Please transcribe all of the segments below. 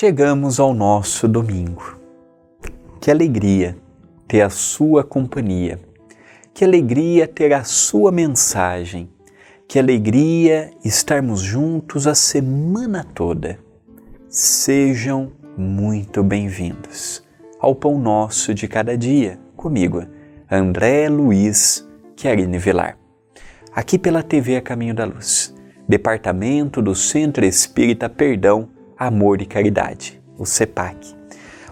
Chegamos ao nosso domingo. Que alegria ter a sua companhia. Que alegria ter a sua mensagem. Que alegria estarmos juntos a semana toda. Sejam muito bem-vindos ao Pão Nosso de Cada Dia, comigo, André Luiz Querine Vilar. Aqui pela TV A Caminho da Luz, Departamento do Centro Espírita Perdão Amor e Caridade, o CEPAC.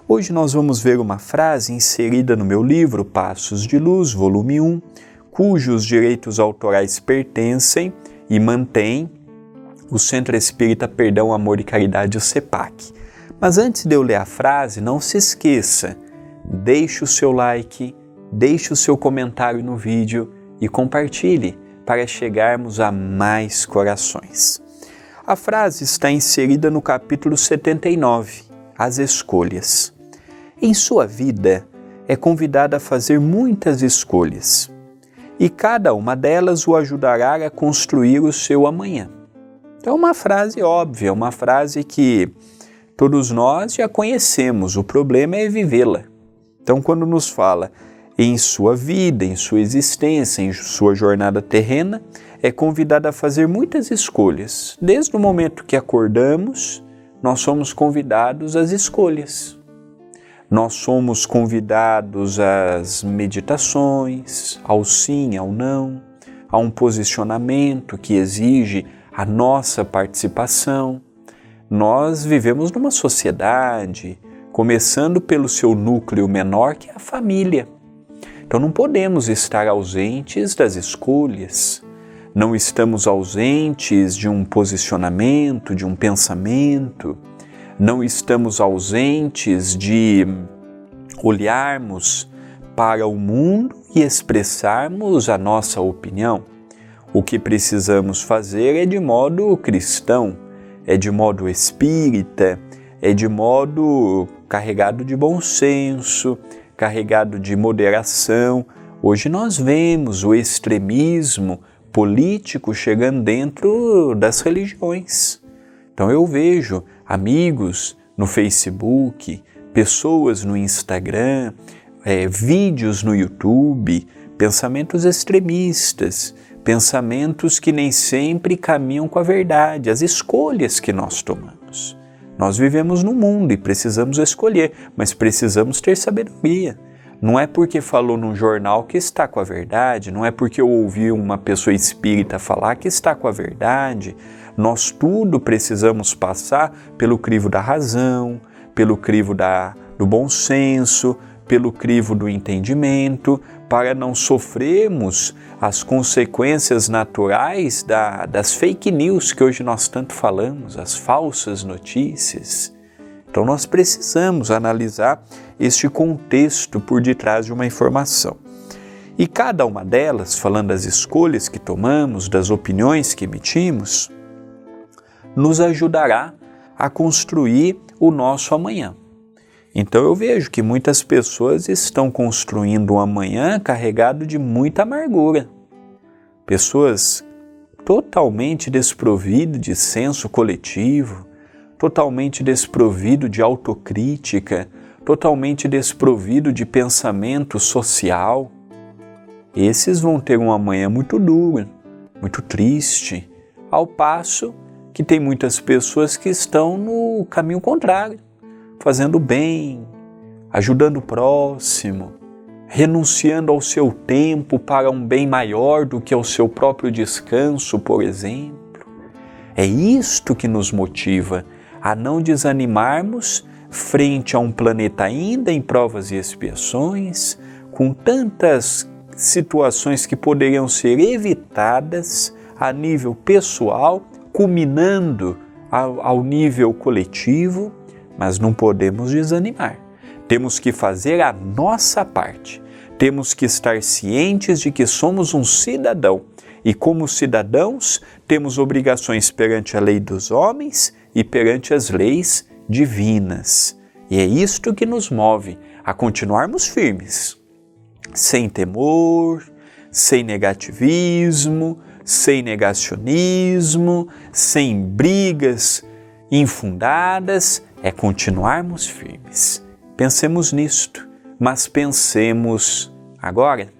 Hoje nós vamos ver uma frase inserida no meu livro Passos de Luz, volume 1, cujos direitos autorais pertencem e mantém o Centro Espírita Perdão, Amor e Caridade, o CEPAC. Mas antes de eu ler a frase, não se esqueça, deixe o seu like, deixe o seu comentário no vídeo e compartilhe para chegarmos a mais corações. A frase está inserida no capítulo 79, As Escolhas. Em sua vida, é convidado a fazer muitas escolhas, e cada uma delas o ajudará a construir o seu amanhã. É uma frase óbvia, uma frase que todos nós já conhecemos, o problema é vivê-la. Então, quando nos fala em sua vida, em sua existência, em sua jornada terrena, é convidado a fazer muitas escolhas. Desde o momento que acordamos, nós somos convidados às escolhas. Nós somos convidados às meditações, ao sim, ao não, a um posicionamento que exige a nossa participação. Nós vivemos numa sociedade, começando pelo seu núcleo menor, que é a família. Então não podemos estar ausentes das escolhas não estamos ausentes de um posicionamento, de um pensamento, não estamos ausentes de olharmos para o mundo e expressarmos a nossa opinião. O que precisamos fazer é de modo cristão, é de modo espírita, é de modo carregado de bom senso, carregado de moderação. Hoje nós vemos o extremismo político chegando dentro das religiões. Então eu vejo amigos no Facebook, pessoas no Instagram, é, vídeos no YouTube, pensamentos extremistas, pensamentos que nem sempre caminham com a verdade, as escolhas que nós tomamos. Nós vivemos no mundo e precisamos escolher, mas precisamos ter sabedoria. Não é porque falou num jornal que está com a verdade, não é porque eu ouvi uma pessoa espírita falar que está com a verdade. Nós tudo precisamos passar pelo crivo da razão, pelo crivo da, do bom senso, pelo crivo do entendimento, para não sofrermos as consequências naturais da, das fake news que hoje nós tanto falamos, as falsas notícias. Então nós precisamos analisar este contexto por detrás de uma informação. E cada uma delas, falando das escolhas que tomamos, das opiniões que emitimos, nos ajudará a construir o nosso amanhã. Então eu vejo que muitas pessoas estão construindo um amanhã carregado de muita amargura. Pessoas totalmente desprovidas de senso coletivo, totalmente desprovido de autocrítica, totalmente desprovido de pensamento social, esses vão ter uma manhã muito dura, muito triste, ao passo que tem muitas pessoas que estão no caminho contrário, fazendo bem, ajudando o próximo, renunciando ao seu tempo para um bem maior do que ao seu próprio descanso, por exemplo. É isto que nos motiva a não desanimarmos frente a um planeta ainda em provas e expiações, com tantas situações que poderiam ser evitadas a nível pessoal, culminando ao nível coletivo, mas não podemos desanimar. Temos que fazer a nossa parte. Temos que estar cientes de que somos um cidadão e, como cidadãos, temos obrigações perante a lei dos homens e perante as leis divinas. E é isto que nos move a continuarmos firmes, sem temor, sem negativismo, sem negacionismo, sem brigas infundadas. É continuarmos firmes. Pensemos nisto, mas pensemos agora.